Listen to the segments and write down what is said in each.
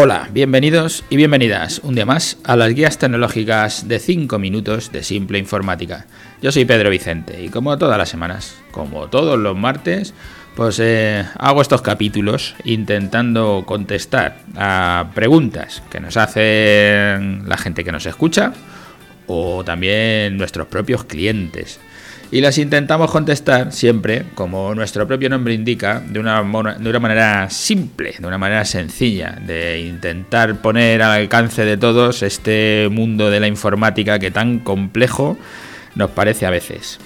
Hola, bienvenidos y bienvenidas un día más a las guías tecnológicas de 5 minutos de simple informática. Yo soy Pedro Vicente y como todas las semanas, como todos los martes, pues eh, hago estos capítulos intentando contestar a preguntas que nos hacen la gente que nos escucha o también nuestros propios clientes y las intentamos contestar siempre, como nuestro propio nombre indica, de una, de una manera simple, de una manera sencilla, de intentar poner al alcance de todos este mundo de la informática que tan complejo nos parece a veces.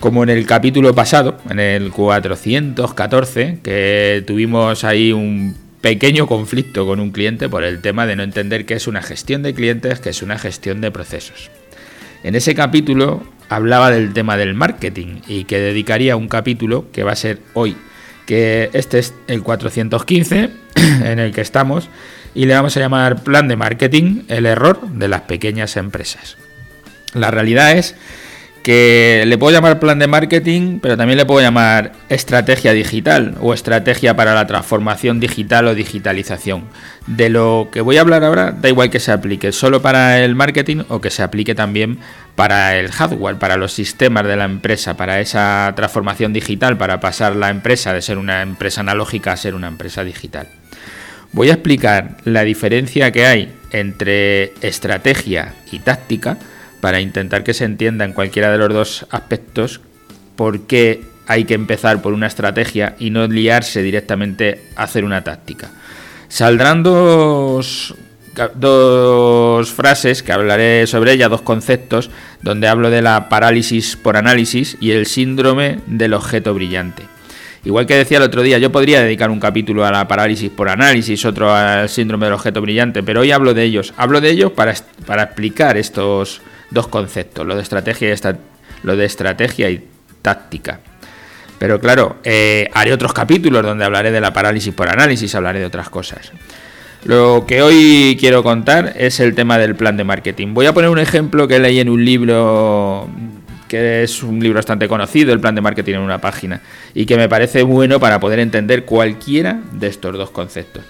Como en el capítulo pasado, en el 414, que tuvimos ahí un pequeño conflicto con un cliente por el tema de no entender qué es una gestión de clientes, qué es una gestión de procesos. En ese capítulo hablaba del tema del marketing y que dedicaría un capítulo que va a ser hoy, que este es el 415 en el que estamos y le vamos a llamar plan de marketing, el error de las pequeñas empresas. La realidad es que le puedo llamar plan de marketing, pero también le puedo llamar estrategia digital o estrategia para la transformación digital o digitalización. De lo que voy a hablar ahora, da igual que se aplique solo para el marketing o que se aplique también para el hardware, para los sistemas de la empresa, para esa transformación digital, para pasar la empresa de ser una empresa analógica a ser una empresa digital. Voy a explicar la diferencia que hay entre estrategia y táctica para intentar que se entienda en cualquiera de los dos aspectos por qué hay que empezar por una estrategia y no liarse directamente a hacer una táctica. Saldrán dos, dos frases que hablaré sobre ella, dos conceptos, donde hablo de la parálisis por análisis y el síndrome del objeto brillante. Igual que decía el otro día, yo podría dedicar un capítulo a la parálisis por análisis, otro al síndrome del objeto brillante, pero hoy hablo de ellos. Hablo de ellos para, para explicar estos, dos conceptos, lo de estrategia y, lo de estrategia y táctica. Pero claro, eh, haré otros capítulos donde hablaré de la parálisis por análisis, hablaré de otras cosas. Lo que hoy quiero contar es el tema del plan de marketing. Voy a poner un ejemplo que leí en un libro que es un libro bastante conocido, el plan de marketing en una página, y que me parece bueno para poder entender cualquiera de estos dos conceptos.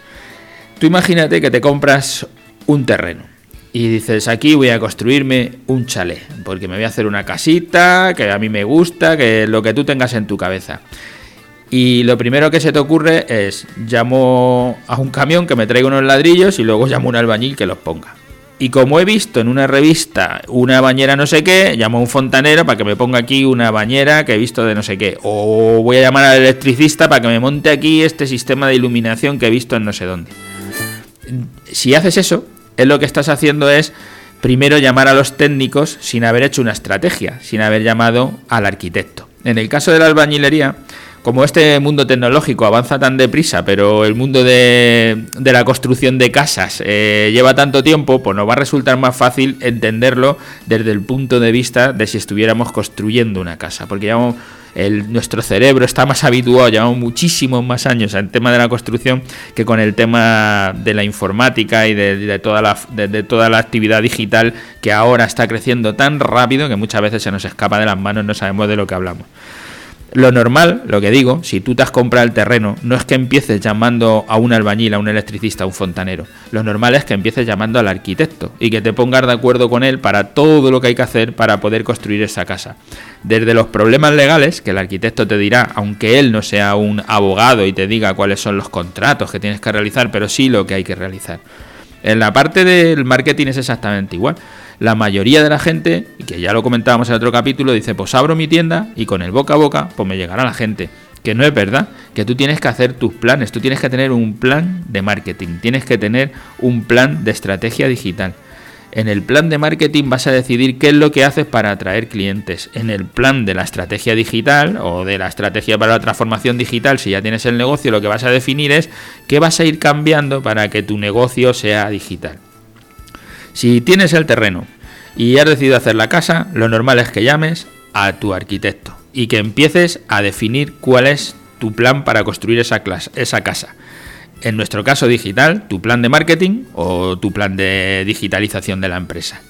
Tú imagínate que te compras un terreno y dices, aquí voy a construirme un chalet, porque me voy a hacer una casita que a mí me gusta, que lo que tú tengas en tu cabeza. Y lo primero que se te ocurre es, llamo a un camión que me traiga unos ladrillos y luego llamo a un albañil que los ponga. Y como he visto en una revista una bañera no sé qué, llamo a un fontanero para que me ponga aquí una bañera que he visto de no sé qué. O voy a llamar al electricista para que me monte aquí este sistema de iluminación que he visto en no sé dónde. Si haces eso, es lo que estás haciendo es primero llamar a los técnicos sin haber hecho una estrategia, sin haber llamado al arquitecto. En el caso de la albañilería, como este mundo tecnológico avanza tan deprisa, pero el mundo de, la construcción de casas eh, lleva tanto tiempo, pues nos va a resultar más fácil entenderlo desde el punto de vista de si estuviéramos construyendo una casa, porque llevamos nuestro cerebro está más habituado, llevamos muchísimos más años al tema de la construcción que con el tema de la informática y de, toda, la, de, toda la actividad digital que ahora está creciendo tan rápido que muchas veces se nos escapa de las manos, no sabemos de lo que hablamos. Lo normal, lo que digo, si tú te has comprado el terreno, no es que empieces llamando a un albañil, a un electricista, a un fontanero. Lo normal es que empieces llamando al arquitecto y que te pongas de acuerdo con él para todo lo que hay que hacer para poder construir esa casa. Desde los problemas legales, que el arquitecto te dirá, aunque él no sea un abogado y te diga cuáles son los contratos que tienes que realizar, pero sí lo que hay que realizar. En la parte del marketing es exactamente igual la mayoría de la gente, que ya lo comentábamos en otro capítulo, dice, pues abro mi tienda y con el boca a boca, pues me llegará la gente. Que no es verdad, que tú tienes que hacer tus planes, tú tienes que tener un plan de marketing, tienes que tener un plan de estrategia digital. En el plan de marketing vas a decidir qué es lo que haces para atraer clientes. En el plan de la estrategia digital o de la estrategia para la transformación digital, si ya tienes el negocio, lo que vas a definir es qué vas a ir cambiando para que tu negocio sea digital. Si tienes el terreno y has decidido hacer la casa, lo normal es que llames a tu arquitecto y que empieces a definir cuál es tu plan para construir esa, esa casa. En nuestro caso digital, tu plan de marketing o tu plan de digitalización de la empresa.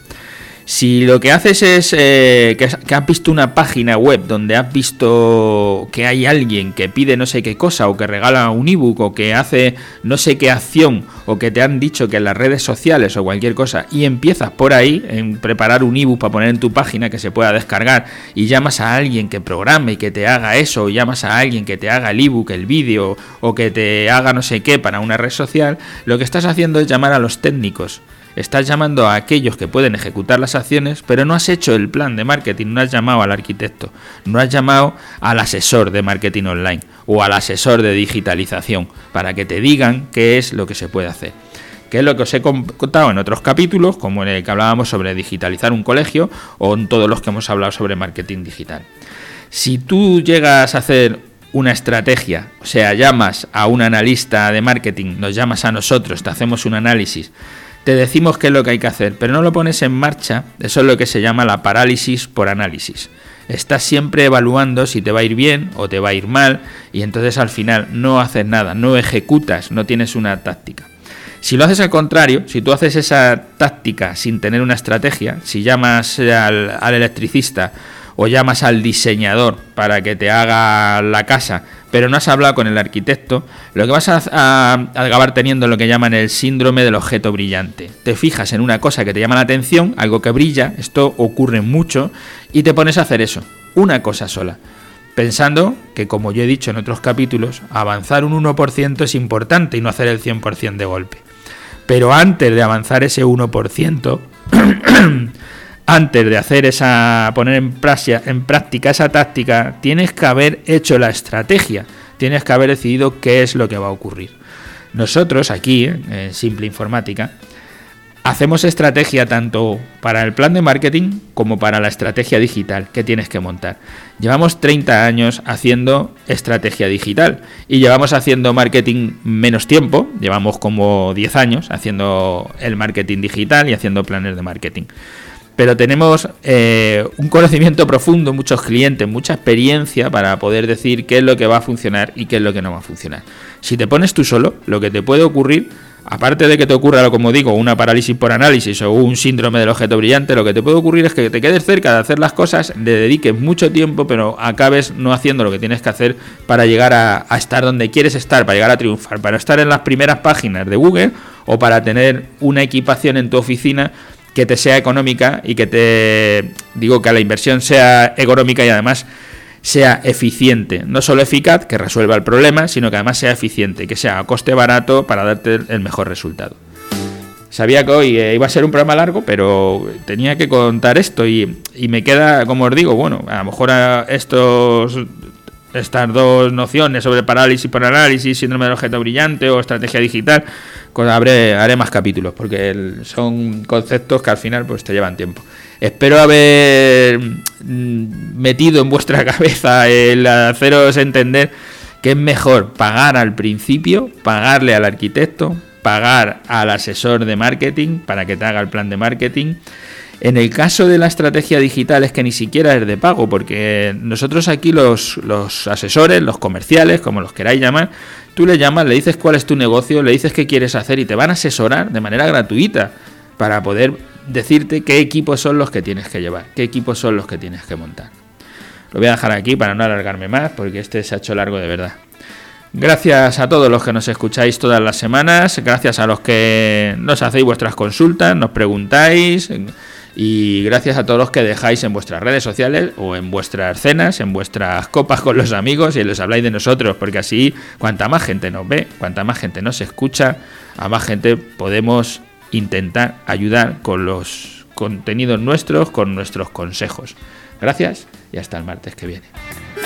Si lo que haces es eh, que, has visto una página web donde has visto que hay alguien que pide no sé qué cosa o que regala un ebook o que hace no sé qué acción o que te han dicho que en las redes sociales o cualquier cosa y empiezas por ahí en preparar un ebook para poner en tu página que se pueda descargar y llamas a alguien que programe y que te haga eso o llamas a alguien que te haga el ebook, el vídeo o que te haga no sé qué para una red social, lo que estás haciendo es llamar a los técnicos Estás llamando a aquellos que pueden ejecutar las acciones, pero no has hecho el plan de marketing, no has llamado al arquitecto, no has llamado al asesor de marketing online o al asesor de digitalización para que te digan qué es lo que se puede hacer que es lo que os he contado en otros capítulos, como en el que hablábamos sobre digitalizar un colegio o en todos los que hemos hablado sobre marketing digital. Si tú llegas a hacer una estrategia, o sea, llamas a un analista de marketing, nos llamas a nosotros, te hacemos un análisis te decimos qué es lo que hay que hacer, pero no lo pones en marcha, eso es lo que se llama la parálisis por análisis. Estás siempre evaluando si te va a ir bien o te va a ir mal y entonces al final no haces nada, no ejecutas, no tienes una táctica. Si lo haces al contrario, si tú haces esa táctica sin tener una estrategia, si llamas al, al electricista o llamas al diseñador para que te haga la casa pero no has hablado con el arquitecto, lo que vas a, acabar teniendo lo que llaman el síndrome del objeto brillante. Te fijas en una cosa que te llama la atención, algo que brilla, esto ocurre mucho, y te pones a hacer eso, una cosa sola. Pensando que, como yo he dicho en otros capítulos, avanzar un 1% es importante y no hacer el 100% de golpe. Pero antes de avanzar ese 1%, antes de hacer esa, poner en en práctica esa táctica, tienes que haber hecho la estrategia, tienes que haber decidido qué es lo que va a ocurrir. Nosotros aquí, en Simple Informática, hacemos estrategia tanto para el plan de marketing como para la estrategia digital que tienes que montar. Llevamos 30 años haciendo estrategia digital y llevamos haciendo marketing menos tiempo, llevamos como 10 años haciendo el marketing digital y haciendo planes de marketing pero tenemos eh, un conocimiento profundo, muchos clientes, mucha experiencia para poder decir qué es lo que va a funcionar y qué es lo que no va a funcionar. Si te pones tú solo, lo que te puede ocurrir, aparte de que te ocurra, como digo, una parálisis por análisis o un síndrome del objeto brillante, lo que te puede ocurrir es que te quedes cerca de hacer las cosas, le dediques mucho tiempo, pero acabes no haciendo lo que tienes que hacer para llegar a, a estar donde quieres estar, para llegar a triunfar, para estar en las primeras páginas de Google o para tener una equipación en tu oficina que te sea económica y que te digo que la inversión sea económica y además sea eficiente, no solo eficaz, que resuelva el problema, sino que además sea eficiente, que sea a coste barato para darte el mejor resultado. Sabía que hoy eh, iba a ser un programa largo, pero tenía que contar esto y, y me queda, como os digo, bueno, a lo mejor a estos estas dos nociones sobre parálisis por análisis, síndrome del objeto brillante o estrategia digital, haré más capítulos porque son conceptos que al final pues te llevan tiempo. Espero haber mm, metido en vuestra cabeza el haceros entender que es mejor pagar al principio, pagarle al arquitecto, pagar al asesor de marketing para que te haga el plan de marketing en el caso de la estrategia digital es que ni siquiera es de pago, porque nosotros aquí los, asesores, los comerciales, como los queráis llamar, tú le llamas, le dices cuál es tu negocio, le dices qué quieres hacer y te van a asesorar de manera gratuita para poder decirte qué equipos son los que tienes que llevar, qué equipos son los que tienes que montar. Lo voy a dejar aquí para no alargarme más, porque este se ha hecho largo de verdad. Gracias a todos los que nos escucháis todas las semanas, gracias a los que nos hacéis vuestras consultas, nos preguntáis. Y gracias a todos los que dejáis en vuestras redes sociales o en vuestras cenas, en vuestras copas con los amigos y les habláis de nosotros, porque así cuanta más gente nos ve, cuanta más gente nos escucha, a más gente podemos intentar ayudar con los contenidos nuestros, con nuestros consejos. Gracias y hasta el martes que viene.